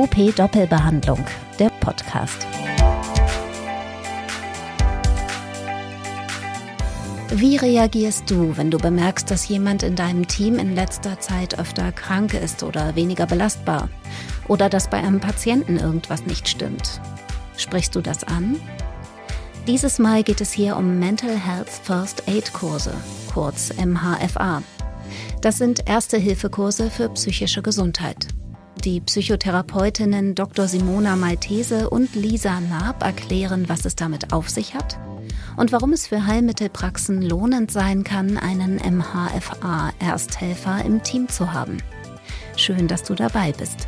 UP Doppelbehandlung, der Podcast. Wie reagierst du, wenn du bemerkst, dass jemand in deinem Team in letzter Zeit öfter krank ist oder weniger belastbar? Oder dass bei einem Patienten irgendwas nicht stimmt? Sprichst du das an? Dieses Mal geht es hier um Mental Health First Aid Kurse, kurz MHFA. Das sind Erste-Hilfe-Kurse für psychische Gesundheit. Die Psychotherapeutinnen Dr. Simona Maltese und Lisa Naab erklären, was es damit auf sich hat und warum es für Heilmittelpraxen lohnend sein kann, einen MHFA-Ersthelfer im Team zu haben. Schön, dass du dabei bist.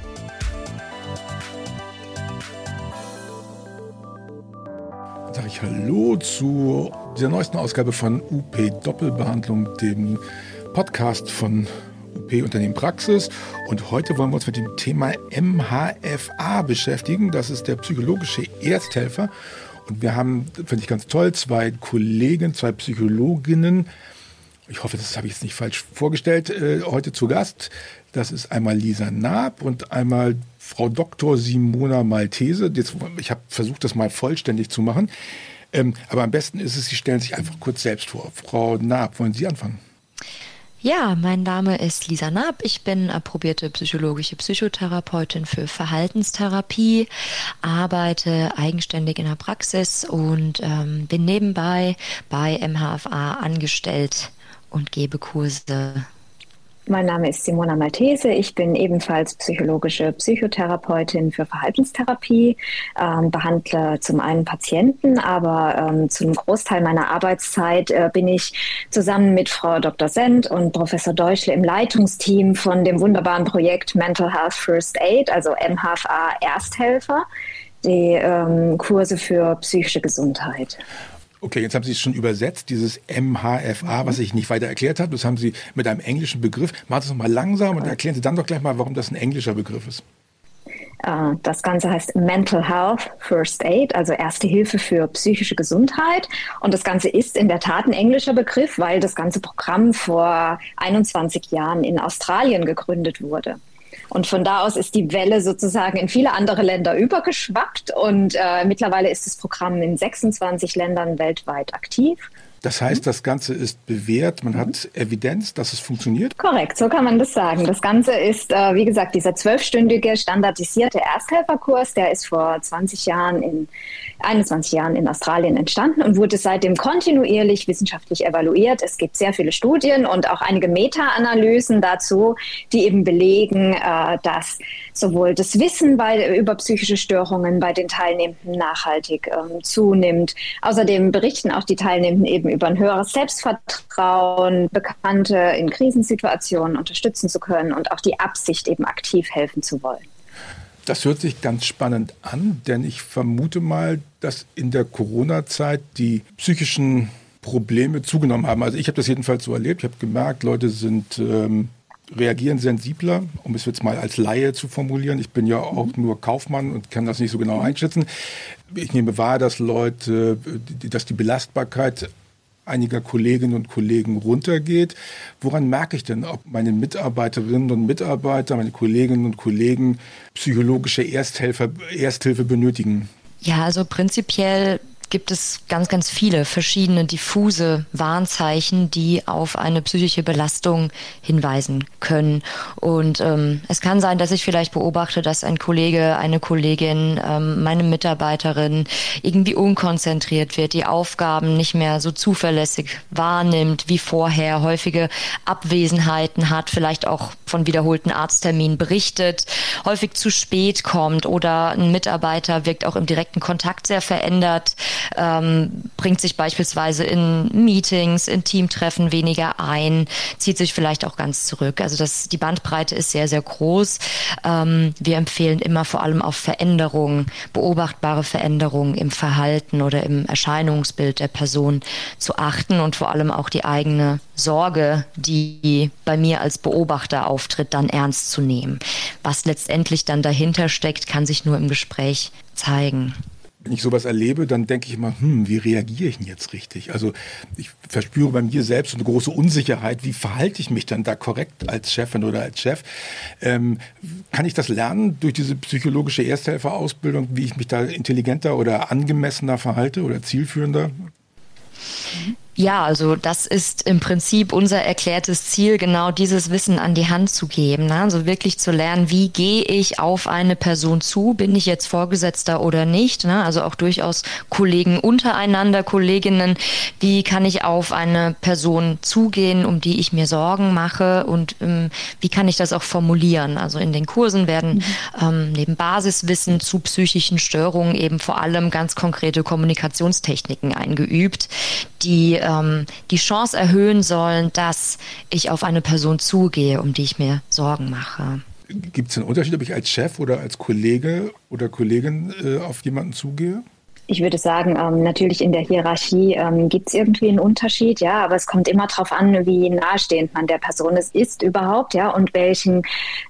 Sage ich Hallo zu dieser neuesten Ausgabe von UP Doppelbehandlung, dem Podcast von Unternehmen Praxis. Und heute wollen wir uns mit dem Thema MHFA beschäftigen. Das ist der psychologische Ersthelfer. Und wir haben, finde ich ganz toll, zwei Kollegen, zwei Psychologinnen. Ich hoffe, das habe ich jetzt nicht falsch vorgestellt, äh, heute zu Gast. Das ist einmal Lisa Naab und einmal Frau Dr. Simona Maltese. Jetzt, ich habe versucht, das mal vollständig zu machen. Ähm, aber am besten ist es, Sie stellen sich einfach kurz selbst vor. Frau Naab, wollen Sie anfangen? Ja, mein Name ist Lisa Naab. Ich bin approbierte psychologische Psychotherapeutin für Verhaltenstherapie, arbeite eigenständig in der Praxis und ähm, bin nebenbei bei MHFA angestellt und gebe Kurse mein Name ist Simona Maltese. Ich bin ebenfalls psychologische Psychotherapeutin für Verhaltenstherapie, ähm, behandle zum einen Patienten, aber ähm, zu einem Großteil meiner Arbeitszeit äh, bin ich zusammen mit Frau Dr. Send und Professor Deutschle im Leitungsteam von dem wunderbaren Projekt Mental Health First Aid, also MHFA Ersthelfer, die ähm, Kurse für psychische Gesundheit. Okay, jetzt haben Sie es schon übersetzt, dieses MHFA, was ich nicht weiter erklärt habe. Das haben Sie mit einem englischen Begriff. Machen Sie es nochmal langsam und erklären Sie dann doch gleich mal, warum das ein englischer Begriff ist. Äh, das Ganze heißt Mental Health First Aid, also Erste Hilfe für psychische Gesundheit. Und das Ganze ist in der Tat ein englischer Begriff, weil das ganze Programm vor 21 Jahren in Australien gegründet wurde. Und von da aus ist die Welle sozusagen in viele andere Länder übergeschwappt und äh, mittlerweile ist das Programm in 26 Ländern weltweit aktiv. Das heißt, das Ganze ist bewährt, man hat Evidenz, dass es funktioniert? Korrekt, so kann man das sagen. Das Ganze ist, äh, wie gesagt, dieser zwölfstündige standardisierte Ersthelferkurs, der ist vor 20 Jahren in 21 Jahren in Australien entstanden und wurde seitdem kontinuierlich wissenschaftlich evaluiert. Es gibt sehr viele Studien und auch einige Meta-Analysen dazu, die eben belegen, äh, dass sowohl das Wissen bei, über psychische Störungen bei den Teilnehmenden nachhaltig ähm, zunimmt. Außerdem berichten auch die Teilnehmenden eben über ein höheres Selbstvertrauen, Bekannte in Krisensituationen unterstützen zu können und auch die Absicht, eben aktiv helfen zu wollen. Das hört sich ganz spannend an, denn ich vermute mal, dass in der Corona-Zeit die psychischen Probleme zugenommen haben. Also ich habe das jedenfalls so erlebt. Ich habe gemerkt, Leute sind ähm, reagieren sensibler, um es jetzt mal als Laie zu formulieren. Ich bin ja auch nur Kaufmann und kann das nicht so genau einschätzen. Ich nehme wahr, dass Leute, dass die Belastbarkeit einiger Kolleginnen und Kollegen runtergeht. Woran merke ich denn, ob meine Mitarbeiterinnen und Mitarbeiter, meine Kolleginnen und Kollegen psychologische Ersthelfer, Ersthilfe benötigen? Ja, also prinzipiell gibt es ganz, ganz viele verschiedene diffuse Warnzeichen, die auf eine psychische Belastung hinweisen können. Und ähm, es kann sein, dass ich vielleicht beobachte, dass ein Kollege, eine Kollegin, ähm, meine Mitarbeiterin irgendwie unkonzentriert wird, die Aufgaben nicht mehr so zuverlässig wahrnimmt wie vorher, häufige Abwesenheiten hat, vielleicht auch von wiederholten Arztterminen berichtet, häufig zu spät kommt oder ein Mitarbeiter wirkt auch im direkten Kontakt sehr verändert ähm, bringt sich beispielsweise in Meetings, in Teamtreffen weniger ein, zieht sich vielleicht auch ganz zurück. Also das, die Bandbreite ist sehr, sehr groß. Ähm, wir empfehlen immer vor allem auf Veränderungen, beobachtbare Veränderungen im Verhalten oder im Erscheinungsbild der Person zu achten und vor allem auch die eigene Sorge, die bei mir als Beobachter auftritt, dann ernst zu nehmen. Was letztendlich dann dahinter steckt, kann sich nur im Gespräch zeigen. Wenn ich sowas erlebe, dann denke ich immer, hm, wie reagiere ich denn jetzt richtig? Also ich verspüre bei mir selbst eine große Unsicherheit. Wie verhalte ich mich dann da korrekt als Chefin oder als Chef? Ähm, kann ich das lernen durch diese psychologische Ersthelferausbildung, wie ich mich da intelligenter oder angemessener verhalte oder zielführender? Ja, also das ist im Prinzip unser erklärtes Ziel, genau dieses Wissen an die Hand zu geben. Ne? Also wirklich zu lernen, wie gehe ich auf eine Person zu? Bin ich jetzt Vorgesetzter oder nicht? Ne? Also auch durchaus Kollegen untereinander, Kolleginnen. Wie kann ich auf eine Person zugehen, um die ich mir Sorgen mache? Und ähm, wie kann ich das auch formulieren? Also in den Kursen werden mhm. ähm, neben Basiswissen zu psychischen Störungen eben vor allem ganz konkrete Kommunikationstechniken eingeübt, die ähm, die Chance erhöhen sollen, dass ich auf eine Person zugehe, um die ich mir Sorgen mache. Gibt es einen Unterschied, ob ich als Chef oder als Kollege oder Kollegin äh, auf jemanden zugehe? Ich würde sagen, ähm, natürlich in der Hierarchie ähm, gibt es irgendwie einen Unterschied, ja, aber es kommt immer darauf an, wie nahestehend man der Person ist, ist überhaupt, ja, und welchen,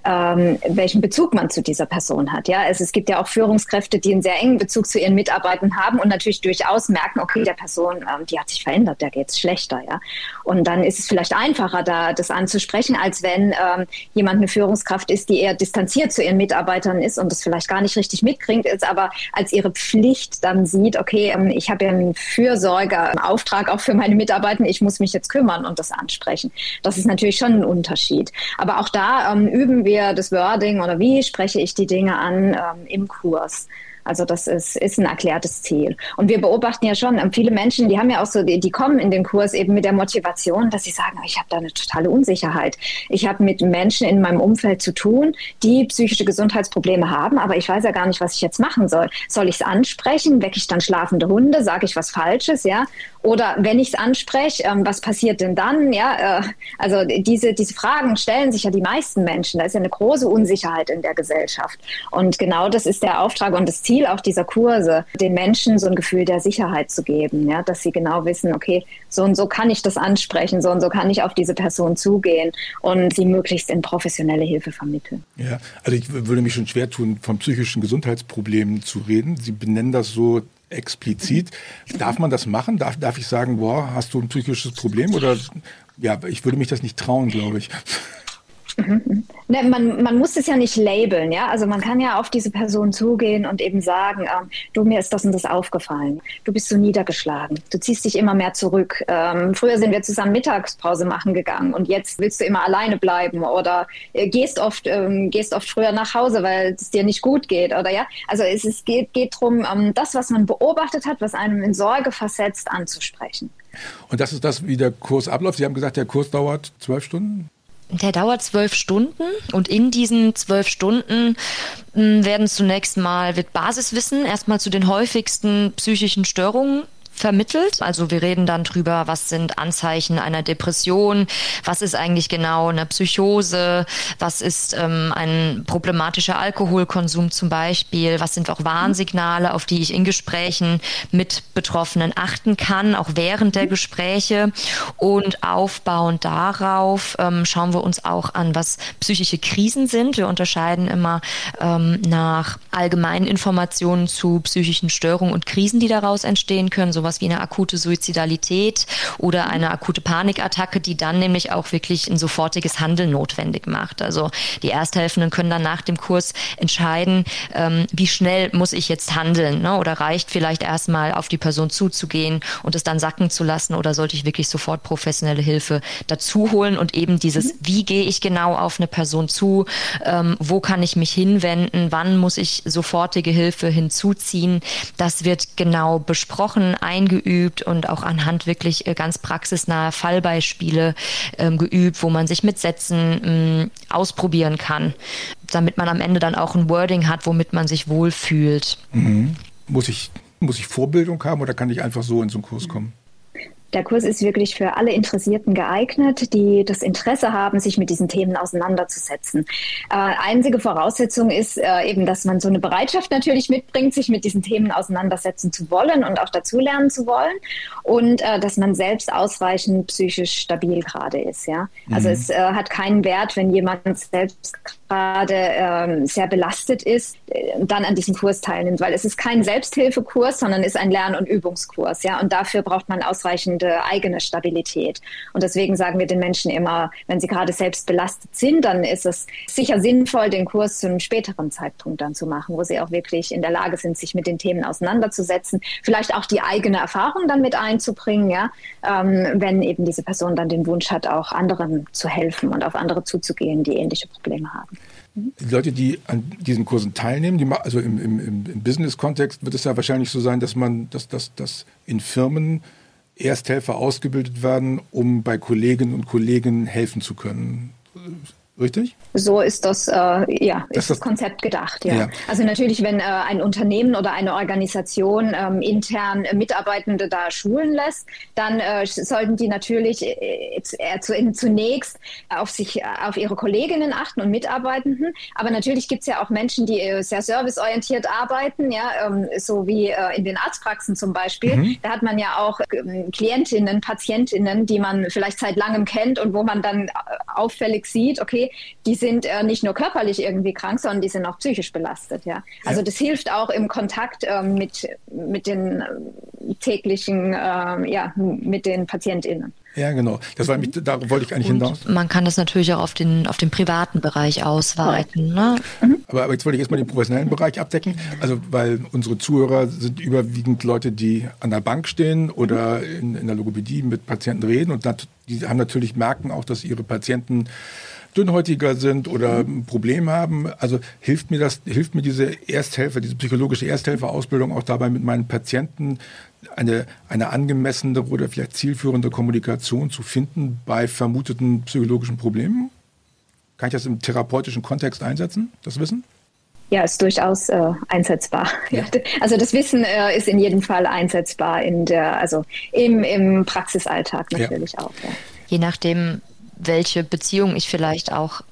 ähm, welchen Bezug man zu dieser Person hat, ja. Also es gibt ja auch Führungskräfte, die einen sehr engen Bezug zu ihren Mitarbeitern haben und natürlich durchaus merken, okay, der Person, ähm, die hat sich verändert, der geht es schlechter, ja. Und dann ist es vielleicht einfacher, da das anzusprechen, als wenn ähm, jemand eine Führungskraft ist, die eher distanziert zu ihren Mitarbeitern ist und das vielleicht gar nicht richtig mitkriegt, ist aber als ihre Pflicht dann sieht, okay, ähm, ich habe ja einen Fürsorgeauftrag auch für meine Mitarbeiter, ich muss mich jetzt kümmern und das ansprechen. Das ist natürlich schon ein Unterschied. Aber auch da ähm, üben wir das Wording oder wie spreche ich die Dinge an ähm, im Kurs. Also das ist, ist ein erklärtes Ziel. Und wir beobachten ja schon, ähm, viele Menschen, die haben ja auch so, die, die kommen in den Kurs eben mit der Motivation, dass sie sagen, ich habe da eine totale Unsicherheit. Ich habe mit Menschen in meinem Umfeld zu tun, die psychische Gesundheitsprobleme haben, aber ich weiß ja gar nicht, was ich jetzt machen soll. Soll ich es ansprechen? Wecke ich dann schlafende Hunde? Sage ich was Falsches? Ja? Oder wenn ich es anspreche, ähm, was passiert denn dann? Ja, äh, also diese, diese Fragen stellen sich ja die meisten Menschen. Da ist ja eine große Unsicherheit in der Gesellschaft. Und genau das ist der Auftrag und das Ziel auch dieser Kurse, den Menschen so ein Gefühl der Sicherheit zu geben, ja, dass sie genau wissen, okay, so und so kann ich das ansprechen, so und so kann ich auf diese Person zugehen und sie möglichst in professionelle Hilfe vermitteln. Ja, also ich würde mich schon schwer tun, von psychischen Gesundheitsproblemen zu reden. Sie benennen das so explizit. Darf man das machen? Darf, darf ich sagen, boah, hast du ein psychisches Problem? Oder ja, ich würde mich das nicht trauen, glaube ich. Ne, man, man muss es ja nicht labeln, ja. Also man kann ja auf diese Person zugehen und eben sagen, ähm, du, mir ist das und das aufgefallen. Du bist so niedergeschlagen. Du ziehst dich immer mehr zurück. Ähm, früher sind wir zusammen Mittagspause machen gegangen und jetzt willst du immer alleine bleiben oder äh, gehst oft, ähm, gehst oft früher nach Hause, weil es dir nicht gut geht oder ja. Also es, es geht, geht darum, ähm, das, was man beobachtet hat, was einem in Sorge versetzt, anzusprechen. Und das ist das, wie der Kurs abläuft. Sie haben gesagt, der Kurs dauert zwölf Stunden? Der dauert zwölf Stunden und in diesen zwölf Stunden hm, werden zunächst mal wird Basiswissen erstmal zu den häufigsten psychischen Störungen vermittelt. Also wir reden dann drüber, was sind Anzeichen einer Depression, was ist eigentlich genau eine Psychose, was ist ähm, ein problematischer Alkoholkonsum zum Beispiel, was sind auch Warnsignale, auf die ich in Gesprächen mit Betroffenen achten kann, auch während der Gespräche. Und aufbauend darauf ähm, schauen wir uns auch an, was psychische Krisen sind. Wir unterscheiden immer ähm, nach allgemeinen Informationen zu psychischen Störungen und Krisen, die daraus entstehen können, sowas wie eine akute Suizidalität oder eine akute Panikattacke, die dann nämlich auch wirklich ein sofortiges Handeln notwendig macht. Also die Ersthelfenden können dann nach dem Kurs entscheiden, ähm, wie schnell muss ich jetzt handeln ne? oder reicht vielleicht erstmal auf die Person zuzugehen und es dann sacken zu lassen oder sollte ich wirklich sofort professionelle Hilfe dazu holen und eben dieses, mhm. wie gehe ich genau auf eine Person zu, ähm, wo kann ich mich hinwenden, wann muss ich sofortige Hilfe hinzuziehen, das wird genau besprochen, eingeübt und auch anhand wirklich äh, ganz praxisnahe Fallbeispiele ähm, geübt, wo man sich mit Sätzen ähm, ausprobieren kann, damit man am Ende dann auch ein Wording hat, womit man sich wohlfühlt. Mhm. Muss ich muss ich Vorbildung haben oder kann ich einfach so in so einen Kurs kommen? Der Kurs ist wirklich für alle Interessierten geeignet, die das Interesse haben, sich mit diesen Themen auseinanderzusetzen. Äh, einzige Voraussetzung ist äh, eben, dass man so eine Bereitschaft natürlich mitbringt, sich mit diesen Themen auseinandersetzen zu wollen und auch dazulernen zu wollen und äh, dass man selbst ausreichend psychisch stabil gerade ist. Ja, also mhm. es äh, hat keinen Wert, wenn jemand selbst gerade ähm, sehr belastet ist, äh, dann an diesem Kurs teilnimmt, weil es ist kein Selbsthilfekurs, sondern ist ein Lern- und Übungskurs. Ja, und dafür braucht man ausreichende eigene Stabilität. Und deswegen sagen wir den Menschen immer, wenn sie gerade selbst belastet sind, dann ist es sicher sinnvoll, den Kurs zu einem späteren Zeitpunkt dann zu machen, wo sie auch wirklich in der Lage sind, sich mit den Themen auseinanderzusetzen, vielleicht auch die eigene Erfahrung dann mit einzubringen, ja, ähm, wenn eben diese Person dann den Wunsch hat, auch anderen zu helfen und auf andere zuzugehen, die ähnliche Probleme haben. Die Leute, die an diesen Kursen teilnehmen, die, also im, im, im Business-Kontext wird es ja wahrscheinlich so sein, dass man, dass, dass, dass in Firmen Ersthelfer ausgebildet werden, um bei Kolleginnen und Kollegen helfen zu können. Richtig? So ist das, äh, ja, ist das, das Konzept gedacht. Ja. ja. Also natürlich, wenn äh, ein Unternehmen oder eine Organisation ähm, intern äh, Mitarbeitende da schulen lässt, dann äh, sollten die natürlich äh, zu, zunächst auf sich, äh, auf ihre Kolleginnen achten und Mitarbeitenden. Aber natürlich gibt es ja auch Menschen, die sehr serviceorientiert arbeiten, ja, ähm, so wie in den Arztpraxen zum Beispiel. Mhm. Da hat man ja auch ähm, Klientinnen, Patientinnen, die man vielleicht seit langem kennt und wo man dann auffällig sieht, okay, die sind äh, nicht nur körperlich irgendwie krank, sondern die sind auch psychisch belastet. Ja, also ja. das hilft auch im Kontakt äh, mit mit den äh, täglichen, äh, ja, mit den PatientInnen. Ja, genau. Das war mich, da wollte ich eigentlich Und hinaus. Man kann das natürlich auch auf den, auf den privaten Bereich ausweiten. Ne? Mhm. Aber, aber, jetzt wollte ich erstmal den professionellen Bereich abdecken. Also, weil unsere Zuhörer sind überwiegend Leute, die an der Bank stehen oder in, in der Logopädie mit Patienten reden und die haben natürlich merken auch, dass ihre Patienten dünnhäutiger sind oder ein Problem haben. Also hilft mir das, hilft mir diese Ersthelfer, diese psychologische Ersthelferausbildung auch dabei, mit meinen Patienten eine, eine angemessene oder vielleicht zielführende Kommunikation zu finden bei vermuteten psychologischen Problemen? Kann ich das im therapeutischen Kontext einsetzen, das Wissen? Ja, ist durchaus äh, einsetzbar. Ja. Also das Wissen äh, ist in jedem Fall einsetzbar in der, also im, im Praxisalltag natürlich ja. auch. Ja. Je nachdem, welche Beziehung ich vielleicht auch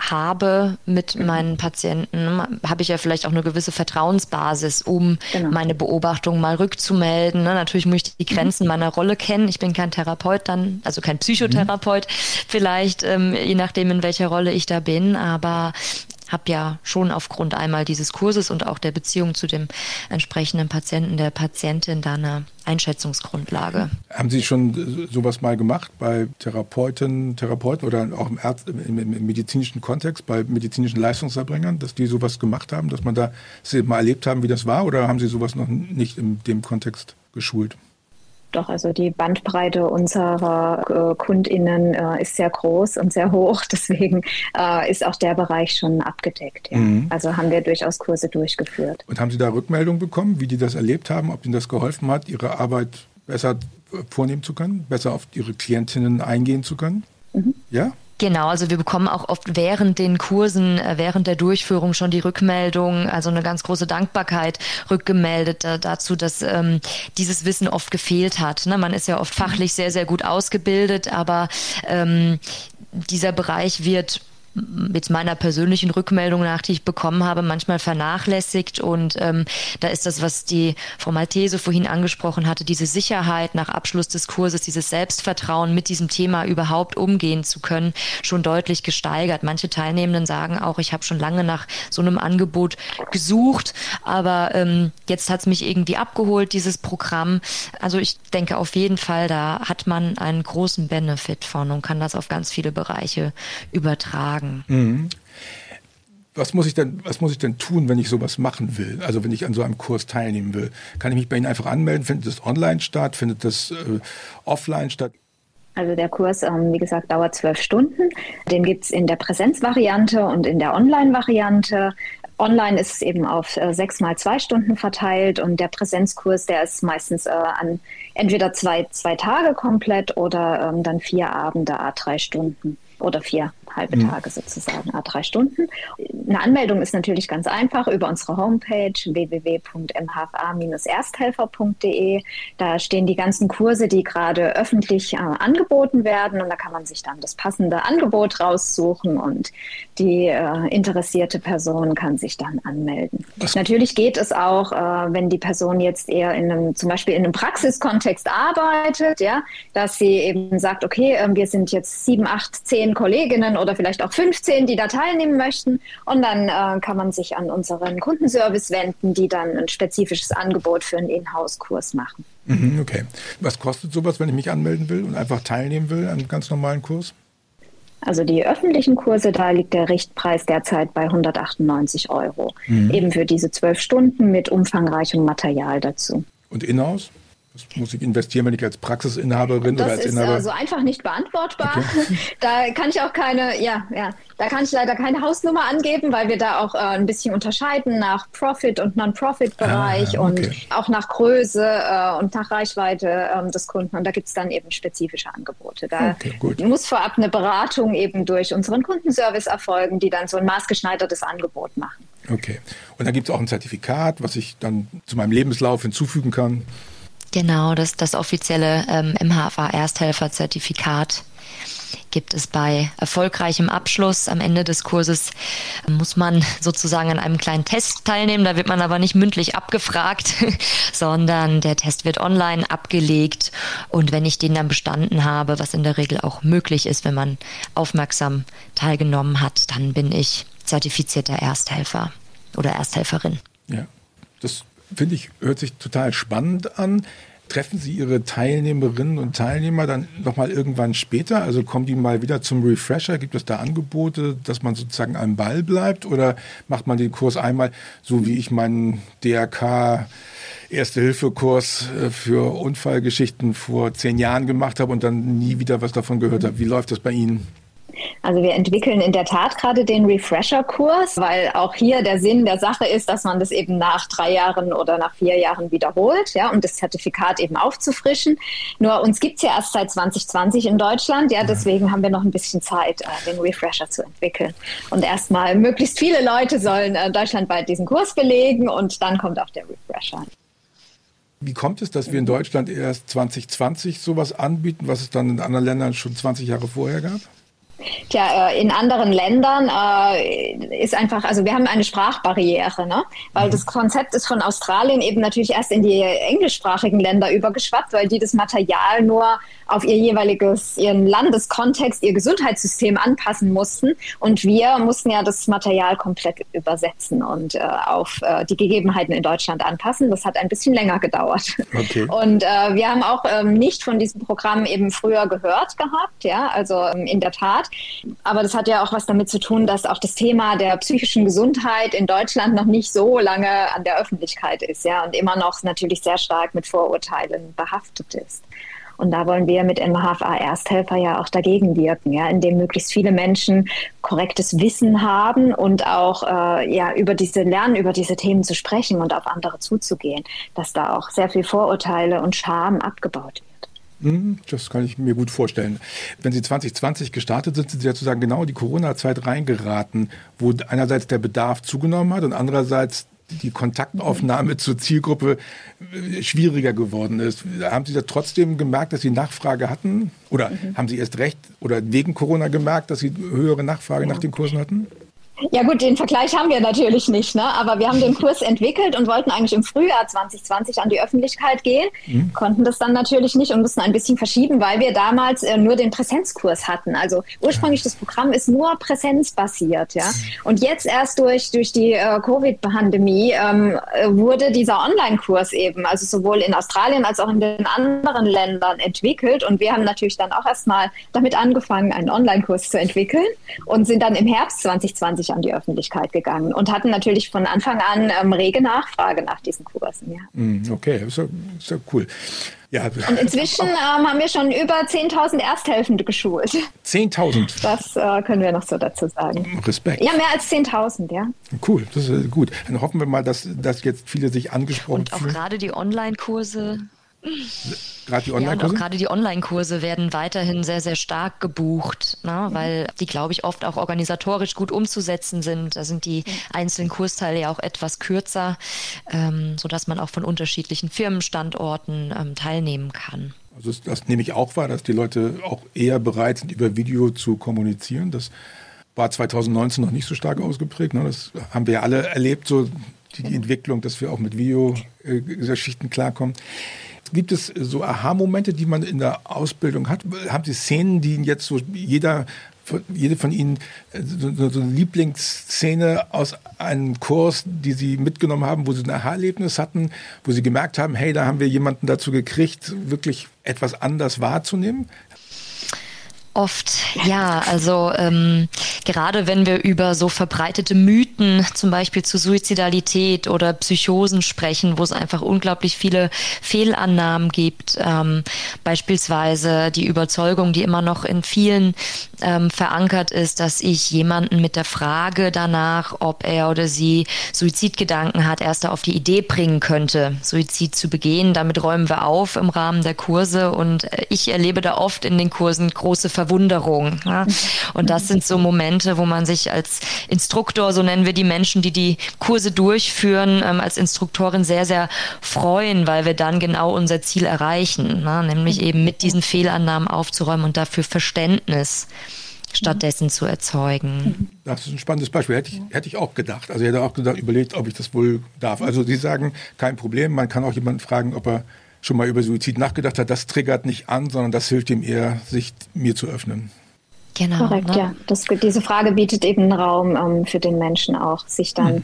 habe mit mhm. meinen Patienten, habe ich ja vielleicht auch eine gewisse Vertrauensbasis, um genau. meine Beobachtung mal rückzumelden. Ne? Natürlich muss ich die mhm. Grenzen mhm. meiner Rolle kennen. Ich bin kein Therapeut dann, also kein Psychotherapeut mhm. vielleicht, ähm, je nachdem, in welcher Rolle ich da bin. Aber habe ja schon aufgrund einmal dieses Kurses und auch der Beziehung zu dem entsprechenden Patienten, der Patientin da eine Einschätzungsgrundlage. Haben Sie schon sowas mal gemacht bei Therapeuten, Therapeuten oder auch im, Arzt, im, im, medizinischen Kontext, bei medizinischen Leistungserbringern, dass die sowas gemacht haben, dass man da Sie mal erlebt haben, wie das war, oder haben Sie sowas noch nicht in dem Kontext geschult? Doch, also die Bandbreite unserer äh, KundInnen äh, ist sehr groß und sehr hoch. Deswegen äh, ist auch der Bereich schon abgedeckt. Ja. Mhm. Also haben wir durchaus Kurse durchgeführt. Und haben Sie da Rückmeldungen bekommen, wie die das erlebt haben, ob Ihnen das geholfen hat, Ihre Arbeit besser vornehmen zu können, besser auf Ihre Klientinnen eingehen zu können? Mhm. Ja? Genau, also wir bekommen auch oft während den Kursen, äh, während der Durchführung schon die Rückmeldung, also eine ganz große Dankbarkeit rückgemeldet äh, dazu, dass ähm, dieses Wissen oft gefehlt hat. Ne? Man ist ja oft fachlich sehr, sehr gut ausgebildet, aber ähm, dieser Bereich wird jetzt meiner persönlichen Rückmeldung nach, die ich bekommen habe, manchmal vernachlässigt. Und ähm, da ist das, was die Frau Maltese vorhin angesprochen hatte, diese Sicherheit nach Abschluss des Kurses, dieses Selbstvertrauen, mit diesem Thema überhaupt umgehen zu können, schon deutlich gesteigert. Manche Teilnehmenden sagen auch, ich habe schon lange nach so einem Angebot gesucht, aber ähm, jetzt hat es mich irgendwie abgeholt, dieses Programm. Also ich denke auf jeden Fall, da hat man einen großen Benefit von und kann das auf ganz viele Bereiche übertragen sagen. Mhm. Was muss, ich denn, was muss ich denn tun, wenn ich sowas machen will? Also wenn ich an so einem Kurs teilnehmen will? Kann ich mich bei Ihnen einfach anmelden? Findet das online statt? Findet das äh, offline statt? Also der Kurs, ähm, wie gesagt, dauert zwölf Stunden. Den gibt es in der Präsenzvariante und in der Online-Variante. Online ist es eben auf äh, sechs mal zwei Stunden verteilt und der Präsenzkurs, der ist meistens äh, an entweder zwei, zwei Tage komplett oder ähm, dann vier Abende, a drei Stunden oder vier halbe mhm. Tage sozusagen, a drei Stunden. eine Anmeldung ist natürlich ganz einfach über unsere Homepage www.mhfa-ersthelfer.de. Da stehen die ganzen Kurse, die gerade öffentlich äh, angeboten werden und da kann man sich dann das passende Angebot raussuchen und die äh, interessierte Person kann sich dann anmelden. Was? Natürlich geht es auch, äh, wenn die Person jetzt eher in einem, zum Beispiel in einem Praxiskontext arbeitet, ja, dass sie eben sagt, okay, äh, wir sind jetzt sieben, acht, zehn Kolleginnen oder vielleicht auch 15, die da teilnehmen möchten. Und dann äh, kann man sich an unseren Kundenservice wenden, die dann ein spezifisches Angebot für einen Inhouse-Kurs machen. Mhm, okay. Was kostet sowas, wenn ich mich anmelden will und einfach teilnehmen will an einem ganz normalen Kurs? Also die öffentlichen Kurse, da liegt der Richtpreis derzeit bei 198 Euro. Mhm. Eben für diese zwölf Stunden mit umfangreichem Material dazu. Und Inhouse? Muss ich investieren, wenn ich als Praxisinhaberin das oder als ist, Inhaber? Das ist also einfach nicht beantwortbar. Okay. Da kann ich auch keine, ja, ja, da kann ich leider keine Hausnummer angeben, weil wir da auch äh, ein bisschen unterscheiden nach Profit- und Non-Profit-Bereich ah, okay. und auch nach Größe äh, und nach Reichweite äh, des Kunden. Und da gibt es dann eben spezifische Angebote. Da okay, muss vorab eine Beratung eben durch unseren Kundenservice erfolgen, die dann so ein maßgeschneidertes Angebot machen. Okay. Und dann gibt es auch ein Zertifikat, was ich dann zu meinem Lebenslauf hinzufügen kann. Genau, das, das offizielle ähm, MHFA-Ersthelfer-Zertifikat gibt es bei erfolgreichem Abschluss. Am Ende des Kurses muss man sozusagen an einem kleinen Test teilnehmen. Da wird man aber nicht mündlich abgefragt, sondern der Test wird online abgelegt. Und wenn ich den dann bestanden habe, was in der Regel auch möglich ist, wenn man aufmerksam teilgenommen hat, dann bin ich zertifizierter Ersthelfer oder Ersthelferin. Ja, das finde ich, hört sich total spannend an. Treffen Sie Ihre Teilnehmerinnen und Teilnehmer dann nochmal irgendwann später? Also kommen die mal wieder zum Refresher? Gibt es da Angebote, dass man sozusagen am Ball bleibt? Oder macht man den Kurs einmal, so wie ich meinen DRK Erste-Hilfe-Kurs äh, für Unfallgeschichten vor zehn Jahren gemacht habe und dann nie wieder was davon gehört habe? Wie läuft das bei Ihnen? Also wir entwickeln in der Tat gerade den Refresher-Kurs, weil auch hier der Sinn der Sache ist, dass man das eben nach drei Jahren oder nach vier Jahren wiederholt, ja, um das Zertifikat eben aufzufrischen. Nur uns gibt es ja erst seit 2020 in Deutschland, ja, deswegen haben wir noch ein bisschen Zeit, äh, den Refresher zu entwickeln. Und erstmal möglichst viele Leute sollen äh, deutschlandweit diesen Kurs belegen und dann kommt auch der Refresher. Wie kommt es, dass wir in Deutschland erst 2020 sowas anbieten, was es dann in anderen Ländern schon 20 Jahre vorher gab? Tja, äh, in anderen Ländern äh, ist einfach, also wir haben eine Sprachbarriere, ne? weil mhm. das Konzept ist von Australien eben natürlich erst in die englischsprachigen Länder übergeschwappt, weil die das Material nur auf ihr jeweiliges, ihren Landeskontext, ihr Gesundheitssystem anpassen mussten. Und wir mussten ja das Material komplett übersetzen und äh, auf äh, die Gegebenheiten in Deutschland anpassen. Das hat ein bisschen länger gedauert. Okay. Und äh, wir haben auch ähm, nicht von diesem Programm eben früher gehört gehabt, ja, also ähm, in der Tat. Aber das hat ja auch was damit zu tun, dass auch das Thema der psychischen Gesundheit in Deutschland noch nicht so lange an der Öffentlichkeit ist, ja, und immer noch natürlich sehr stark mit Vorurteilen behaftet ist. Und da wollen wir mit MHFA Ersthelfer ja auch dagegen wirken, ja, indem möglichst viele Menschen korrektes Wissen haben und auch äh, ja über diese lernen, über diese Themen zu sprechen und auf andere zuzugehen, dass da auch sehr viel Vorurteile und Scham abgebaut das kann ich mir gut vorstellen. Wenn Sie 2020 gestartet sind, sind Sie ja sozusagen genau in die Corona-Zeit reingeraten, wo einerseits der Bedarf zugenommen hat und andererseits die Kontaktaufnahme zur Zielgruppe äh, schwieriger geworden ist. Haben Sie da trotzdem gemerkt, dass Sie Nachfrage hatten? Oder mhm. haben Sie erst recht oder wegen Corona gemerkt, dass Sie höhere Nachfrage ja. nach den Kursen hatten? Ja gut, den Vergleich haben wir natürlich nicht, ne? aber wir haben den Kurs entwickelt und wollten eigentlich im Frühjahr 2020 an die Öffentlichkeit gehen, mhm. konnten das dann natürlich nicht und mussten ein bisschen verschieben, weil wir damals äh, nur den Präsenzkurs hatten. Also ursprünglich das Programm ist nur präsenzbasiert, ja. Und jetzt erst durch durch die äh, Covid-Pandemie ähm, wurde dieser Online-Kurs eben, also sowohl in Australien als auch in den anderen Ländern entwickelt und wir haben natürlich dann auch erstmal damit angefangen, einen Online-Kurs zu entwickeln und sind dann im Herbst 2020 nicht an die Öffentlichkeit gegangen und hatten natürlich von Anfang an ähm, rege Nachfrage nach diesen Kursen. Ja. Mm, okay, ist ja, ist ja cool. Ja. Und inzwischen ähm, haben wir schon über 10.000 Ersthelfende geschult. 10.000? Das äh, können wir noch so dazu sagen. Respekt. Ja, mehr als 10.000, ja. Cool, das ist gut. Dann hoffen wir mal, dass, dass jetzt viele sich angesprochen fühlen. Und auch gerade die Online-Kurse Gerade die Online-Kurse? Ja, gerade die Online-Kurse werden weiterhin sehr, sehr stark gebucht, ne? Mhm. weil die, glaube ich, oft auch organisatorisch gut umzusetzen sind. Da sind die einzelnen Kursteile ja auch etwas kürzer, ähm, sodass man auch von unterschiedlichen Firmenstandorten ähm, teilnehmen kann. Also das, das nehme ich auch wahr, dass die Leute auch eher bereit sind, über Video zu kommunizieren. Das war 2019 noch nicht so stark ausgeprägt. Ne? Das haben wir ja alle erlebt, so die, die Entwicklung, dass wir auch mit Videogeschichten äh, klarkommen. Gibt es so Aha-Momente, die man in der Ausbildung hat? Haben Sie Szenen, die jetzt so jeder jede von Ihnen äh, so, so eine Lieblingsszene aus einem Kurs, die Sie mitgenommen haben, wo Sie ein Aha-Erlebnis hatten, wo Sie gemerkt haben, hey, da haben wir jemanden dazu gekriegt, wirklich etwas anders wahrzunehmen? Oft, ja. Also ähm, gerade wenn wir über so verbreitete Mythen, zum Beispiel zu Suizidalität oder Psychosen sprechen, wo es einfach unglaublich viele Fehlannahmen gibt, ähm, beispielsweise die Überzeugung, die immer noch in vielen ähm, verankert ist, dass ich jemanden mit der Frage danach, ob er oder sie Suizidgedanken hat, erst auf die Idee bringen könnte, Suizid zu begehen. Damit räumen wir auf im Rahmen der Kurse und äh, ich erlebe da oft in den Kursen große Ver Verwunderung. Ja? Und das sind so Momente, wo man sich als Instruktor, so nennen wir die Menschen, die die Kurse durchführen, ähm, als Instruktorin sehr, sehr freuen, weil wir dann genau unser Ziel erreichen, ne? nämlich eben mit diesen Fehlannahmen aufzuräumen und dafür Verständnis stattdessen zu erzeugen. Das ist ein spannendes Beispiel. Hätte ich, hätte ich auch gedacht. Also ich hätte auch gedacht, überlegt, ob ich das wohl darf. Also Sie sagen, kein Problem. Man kann auch jemanden fragen, ob er schon mal über Suizid nachgedacht hat, das triggert nicht an, sondern das hilft ihm eher, sich mir zu öffnen. Genau. Korrekt, ne? ja. Das, diese Frage bietet eben Raum ähm, für den Menschen auch, sich dann hm.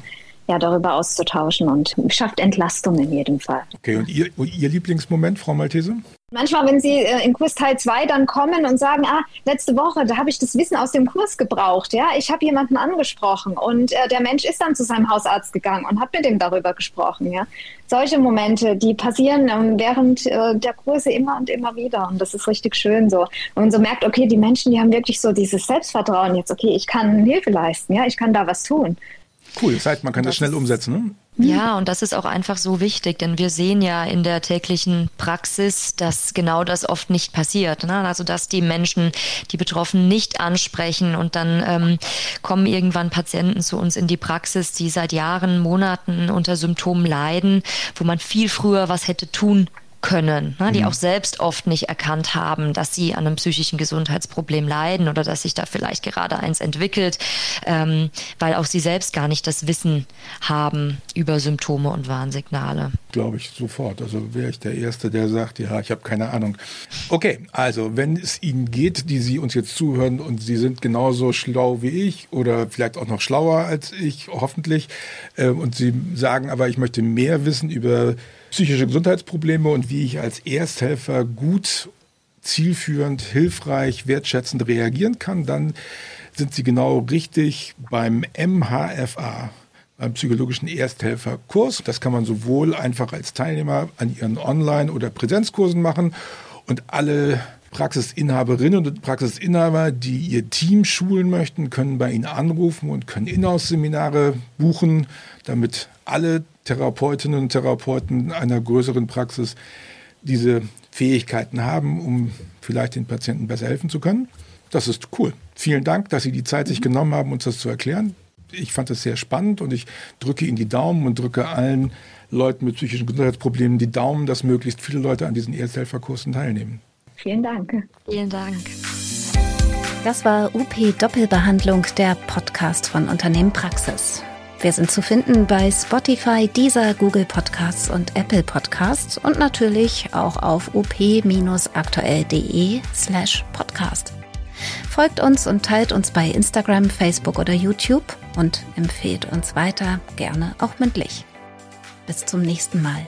ja, darüber auszutauschen und schafft Entlastung in jedem Fall. Okay, und Ihr, Ihr Lieblingsmoment, Frau Maltese? Manchmal, wenn Sie äh, in Kurs Teil 2 dann kommen und sagen, ah, letzte Woche, da habe ich das Wissen aus dem Kurs gebraucht, ja, ich habe jemanden angesprochen und äh, der Mensch ist dann zu seinem Hausarzt gegangen und hat mit ihm darüber gesprochen, ja. Solche Momente, die passieren ähm, während äh, der Kurse immer und immer wieder und das ist richtig schön so. Und man so merkt, okay, die Menschen, die haben wirklich so dieses Selbstvertrauen jetzt, okay, ich kann Hilfe leisten, ja, ich kann da was tun. Cool, das heißt, man kann das, das schnell umsetzen, ne? Ja, und das ist auch einfach so wichtig, denn wir sehen ja in der täglichen Praxis, dass genau das oft nicht passiert. Ne? Also dass die Menschen, die Betroffenen nicht ansprechen und dann ähm, kommen irgendwann Patienten zu uns in die Praxis, die seit Jahren, Monaten unter Symptomen leiden, wo man viel früher was hätte tun können, ne, die mhm. auch selbst oft nicht erkannt haben, dass sie an einem psychischen Gesundheitsproblem leiden oder dass sich da vielleicht gerade eins entwickelt, ähm, weil auch sie selbst gar nicht das Wissen haben über Symptome und Warnsignale. Glaube ich sofort. Also wäre ich der Erste, der sagt, ja, ich habe keine Ahnung. Okay, also wenn es Ihnen geht, die Sie uns jetzt zuhören und Sie sind genauso schlau wie ich oder vielleicht auch noch schlauer als ich, hoffentlich, äh, und Sie sagen aber, ich möchte mehr wissen über psychische Gesundheitsprobleme und wie ich als Ersthelfer gut, zielführend, hilfreich, wertschätzend reagieren kann, dann sind Sie genau richtig beim MHFA, beim psychologischen Ersthelferkurs. Das kann man sowohl einfach als Teilnehmer an Ihren Online- oder Präsenzkursen machen und alle Praxisinhaberinnen und Praxisinhaber, die ihr Team schulen möchten, können bei Ihnen anrufen und können Inhouse-Seminare buchen, damit alle Therapeutinnen und Therapeuten einer größeren Praxis diese Fähigkeiten haben, um vielleicht den Patienten besser helfen zu können. Das ist cool. Vielen Dank, dass Sie die Zeit sich genommen haben, uns das zu erklären. Ich fand es sehr spannend und ich drücke Ihnen die Daumen und drücke allen Leuten mit psychischen Gesundheitsproblemen die Daumen, dass möglichst viele Leute an diesen Ersthelferkursen teilnehmen. Vielen Dank. Vielen Dank. Das war UP Doppelbehandlung, der Podcast von Unternehmen Praxis. Wir sind zu finden bei Spotify, Deezer, Google Podcasts und Apple Podcasts und natürlich auch auf up-aktuell.de slash podcast. Folgt uns und teilt uns bei Instagram, Facebook oder YouTube und empfehlt uns weiter, gerne auch mündlich. Bis zum nächsten Mal.